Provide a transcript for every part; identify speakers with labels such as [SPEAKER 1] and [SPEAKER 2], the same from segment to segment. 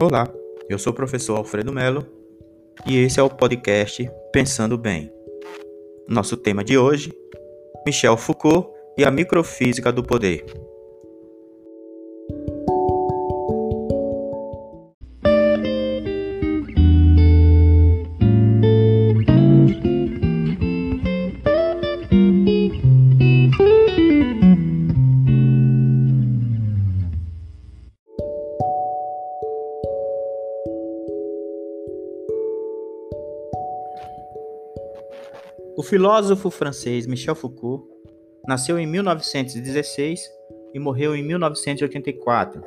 [SPEAKER 1] Olá, eu sou o professor Alfredo Melo e esse é o podcast Pensando Bem. Nosso tema de hoje: Michel Foucault e a microfísica do poder. Filósofo francês Michel Foucault nasceu em 1916 e morreu em 1984.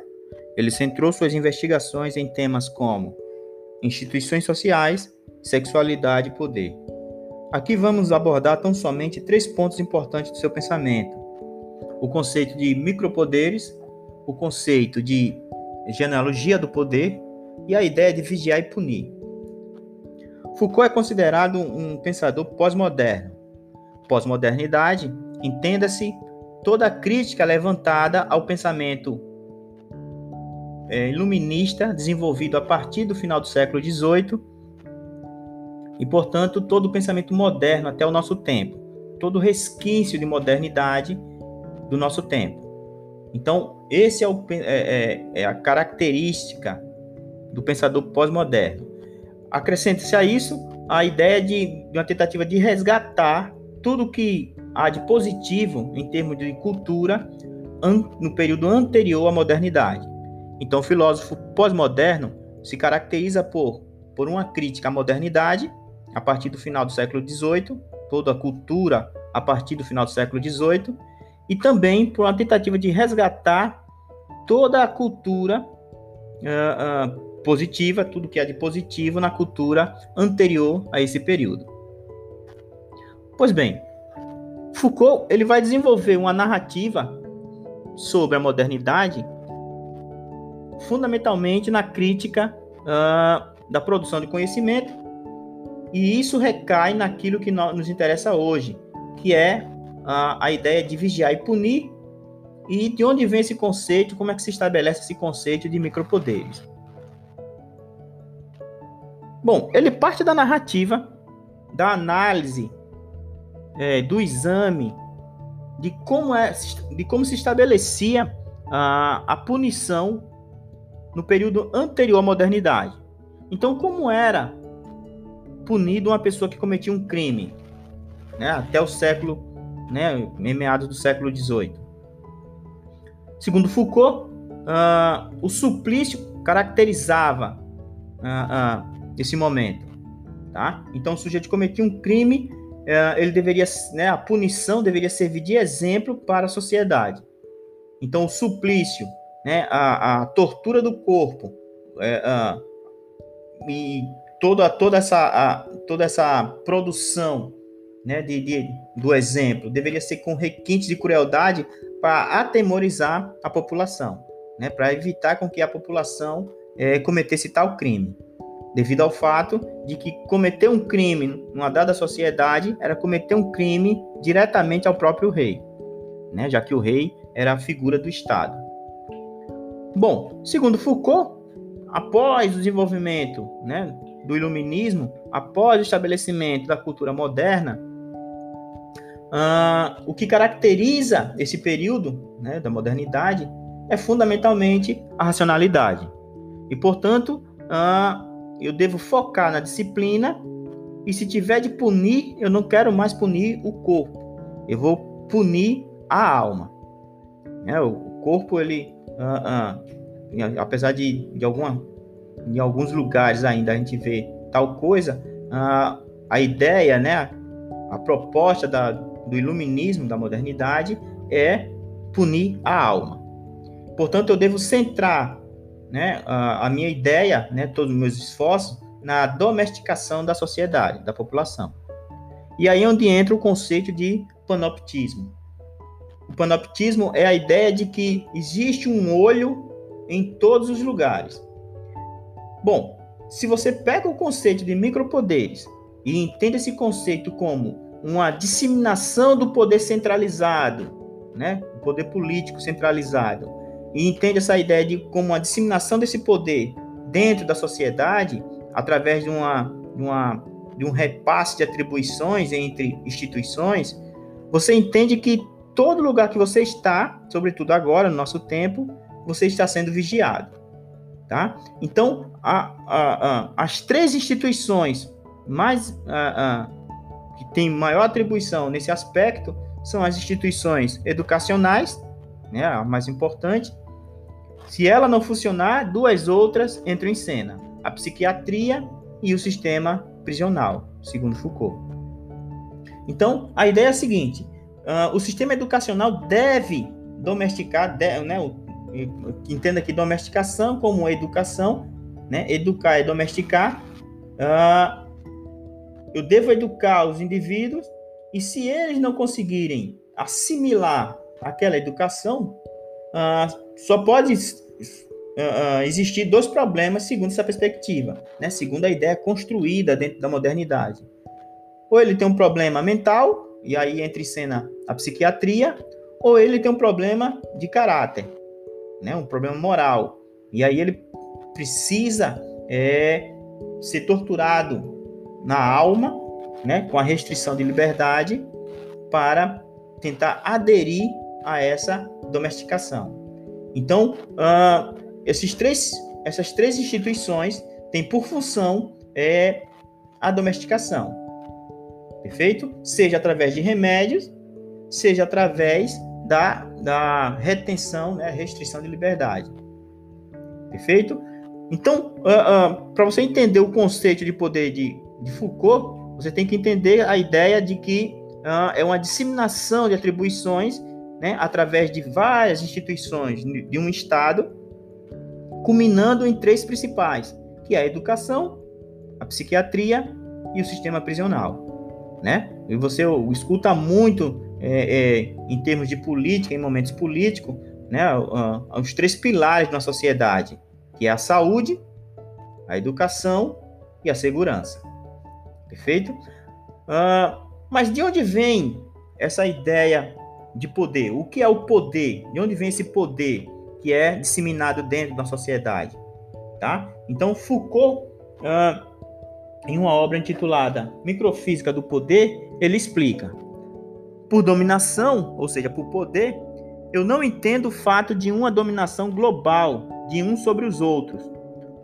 [SPEAKER 1] Ele centrou suas investigações em temas como instituições sociais, sexualidade e poder. Aqui vamos abordar tão somente três pontos importantes do seu pensamento: o conceito de micropoderes, o conceito de genealogia do poder e a ideia de vigiar e punir. Foucault é considerado um pensador pós-moderno. Pós-modernidade, entenda-se toda a crítica levantada ao pensamento é, iluminista desenvolvido a partir do final do século XVIII e, portanto, todo o pensamento moderno até o nosso tempo, todo o resquício de modernidade do nosso tempo. Então, esse é, o, é, é, é a característica do pensador pós-moderno. Acrescenta-se a isso a ideia de, de uma tentativa de resgatar tudo que há de positivo em termos de cultura no período anterior à modernidade. Então, o filósofo pós-moderno se caracteriza por, por uma crítica à modernidade, a partir do final do século XVIII, toda a cultura a partir do final do século XVIII, e também por uma tentativa de resgatar toda a cultura uh, uh, positiva, tudo que é de positivo na cultura anterior a esse período. Pois bem, Foucault ele vai desenvolver uma narrativa sobre a modernidade, fundamentalmente na crítica uh, da produção de conhecimento, e isso recai naquilo que nos interessa hoje, que é uh, a ideia de vigiar e punir, e de onde vem esse conceito, como é que se estabelece esse conceito de micropoderes. Bom, ele parte da narrativa, da análise, é, do exame, de como, é, de como se estabelecia a, a punição no período anterior à modernidade. Então, como era punido uma pessoa que cometia um crime, né, até o século, né, meados do século XVIII. Segundo Foucault, uh, o suplício caracterizava uh, nesse momento, tá? Então, o sujeito cometia um crime, é, ele deveria, né, a punição deveria servir de exemplo para a sociedade. Então, o suplício, né, a, a tortura do corpo, é, a, e toda, toda, essa, a, toda essa produção né, de, de, do exemplo deveria ser com requintes de crueldade para atemorizar a população, né, para evitar com que a população é, cometesse tal crime devido ao fato de que cometer um crime numa dada sociedade era cometer um crime diretamente ao próprio rei, né? já que o rei era a figura do Estado. Bom, segundo Foucault, após o desenvolvimento né, do iluminismo, após o estabelecimento da cultura moderna, uh, o que caracteriza esse período né, da modernidade é fundamentalmente a racionalidade. E, portanto, uh, eu devo focar na disciplina e se tiver de punir, eu não quero mais punir o corpo, eu vou punir a alma. É, o corpo, ele, uh, uh, apesar de, de alguma, em alguns lugares ainda a gente vê tal coisa, uh, a ideia, né, a proposta da, do iluminismo, da modernidade, é punir a alma. Portanto, eu devo centrar né, a, a minha ideia, né, todos os meus esforços na domesticação da sociedade, da população. E aí é onde entra o conceito de panoptismo. O panoptismo é a ideia de que existe um olho em todos os lugares. Bom, se você pega o conceito de micropoderes e entende esse conceito como uma disseminação do poder centralizado, né, o poder político centralizado, e entende essa ideia de como a disseminação desse poder dentro da sociedade, através de, uma, de, uma, de um repasse de atribuições entre instituições, você entende que todo lugar que você está, sobretudo agora, no nosso tempo, você está sendo vigiado. Tá? Então, a, a, a, as três instituições mais que têm maior atribuição nesse aspecto são as instituições educacionais, né, a mais importante. Se ela não funcionar, duas outras entram em cena: a psiquiatria e o sistema prisional, segundo Foucault. Então, a ideia é a seguinte: uh, o sistema educacional deve domesticar, né, entenda que domesticação como educação, né, educar e domesticar. Uh, eu devo educar os indivíduos e se eles não conseguirem assimilar aquela educação, uh, só pode uh, existir dois problemas segundo essa perspectiva, né? segundo a ideia construída dentro da modernidade. Ou ele tem um problema mental, e aí entra em cena a psiquiatria, ou ele tem um problema de caráter, né? um problema moral. E aí ele precisa é, ser torturado na alma né, com a restrição de liberdade, para tentar aderir a essa domesticação. Então, uh, esses três, essas três instituições têm por função é, a domesticação, perfeito? Seja através de remédios, seja através da, da retenção, né, restrição de liberdade, perfeito? Então, uh, uh, para você entender o conceito de poder de, de Foucault, você tem que entender a ideia de que é uma disseminação de atribuições né, através de várias instituições de um Estado, culminando em três principais, que é a educação, a psiquiatria e o sistema prisional. Né? E você escuta muito é, é, em termos de política, em momentos políticos, né, os três pilares da sociedade, que é a saúde, a educação e a segurança. Perfeito? Uh, mas de onde vem essa ideia de poder? O que é o poder? De onde vem esse poder que é disseminado dentro da sociedade? Tá? Então, Foucault, uh, em uma obra intitulada Microfísica do Poder, ele explica: por dominação, ou seja, por poder, eu não entendo o fato de uma dominação global de um sobre os outros,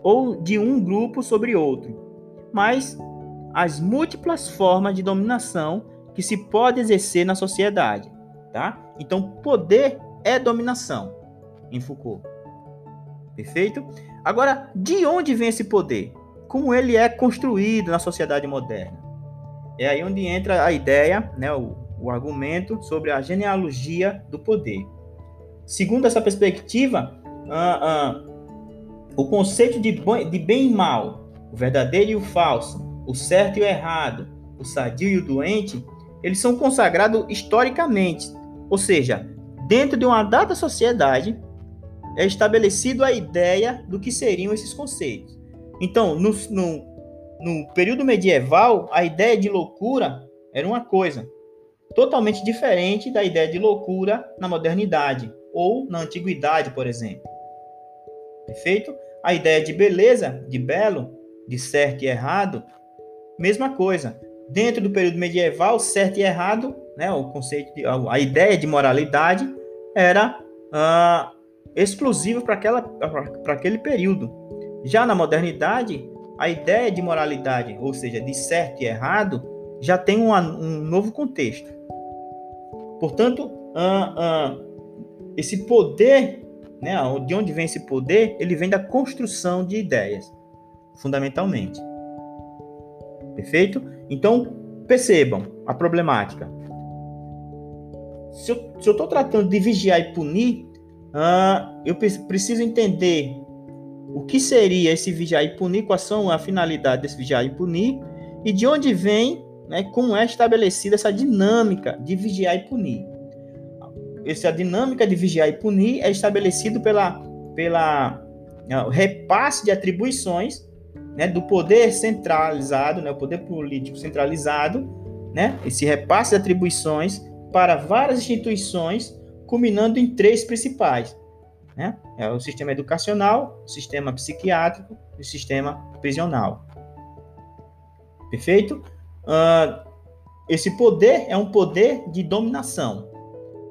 [SPEAKER 1] ou de um grupo sobre outro, mas as múltiplas formas de dominação que se pode exercer na sociedade, tá? Então, poder é dominação em Foucault. Perfeito? Agora, de onde vem esse poder? Como ele é construído na sociedade moderna? É aí onde entra a ideia, né, o, o argumento sobre a genealogia do poder. Segundo essa perspectiva, ah, ah, o conceito de, de bem e mal, o verdadeiro e o falso, o certo e o errado, o sadio e o doente, eles são consagrados historicamente. Ou seja, dentro de uma dada sociedade, é estabelecido a ideia do que seriam esses conceitos. Então, no, no, no período medieval, a ideia de loucura era uma coisa totalmente diferente da ideia de loucura na modernidade ou na antiguidade, por exemplo. Perfeito? A ideia de beleza, de belo, de certo e errado, Mesma coisa. Dentro do período medieval, certo e errado, né, o conceito, de, a ideia de moralidade era uh, exclusiva para aquele período. Já na modernidade, a ideia de moralidade, ou seja, de certo e errado, já tem um, um novo contexto. Portanto, esse poder, né, de onde vem esse poder, ele vem da construção de ideias, fundamentalmente. Perfeito? Então, percebam a problemática. Se eu estou tratando de vigiar e punir, uh, eu preciso entender o que seria esse vigiar e punir, quais são a finalidade desse vigiar e punir, e de onde vem, né, como é estabelecida essa dinâmica de vigiar e punir. Essa dinâmica de vigiar e punir é estabelecido pela, pela uh, repasse de atribuições né, do poder centralizado, né, o poder político centralizado, né, esse repasse de atribuições para várias instituições, culminando em três principais: Né? É o sistema educacional, o sistema psiquiátrico e o sistema prisional. Perfeito? Uh, esse poder é um poder de dominação.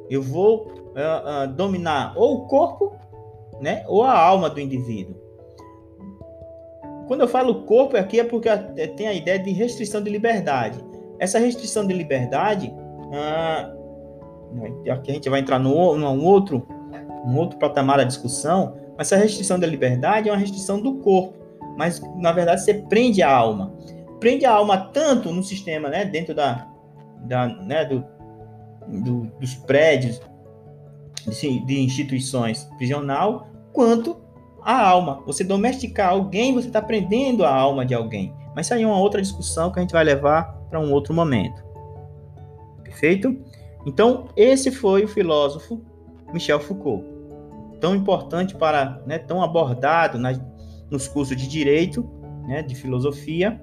[SPEAKER 1] Eu vou uh, uh, dominar ou o corpo, né, ou a alma do indivíduo. Quando eu falo corpo aqui é porque tem a ideia de restrição de liberdade. Essa restrição de liberdade, aqui a gente vai entrar no, num outro, um outro patamar da discussão, mas essa restrição da liberdade é uma restrição do corpo, mas na verdade você prende a alma prende a alma tanto no sistema, né, dentro da, da né, do, do, dos prédios de, de instituições prisional, quanto a alma. Você domesticar alguém, você está prendendo a alma de alguém. Mas isso aí é uma outra discussão que a gente vai levar para um outro momento. Perfeito? Então, esse foi o filósofo Michel Foucault. Tão importante para, né, tão abordado nos cursos de direito, né, de filosofia,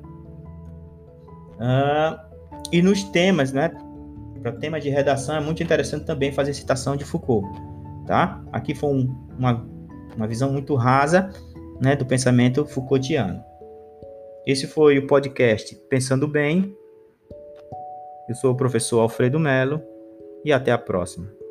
[SPEAKER 1] Uh, e nos temas, né? Para temas de redação é muito interessante também fazer citação de Foucault, tá? Aqui foi um, uma, uma visão muito rasa, né, do pensamento Foucaultiano. Esse foi o podcast Pensando Bem. Eu sou o professor Alfredo Melo e até a próxima.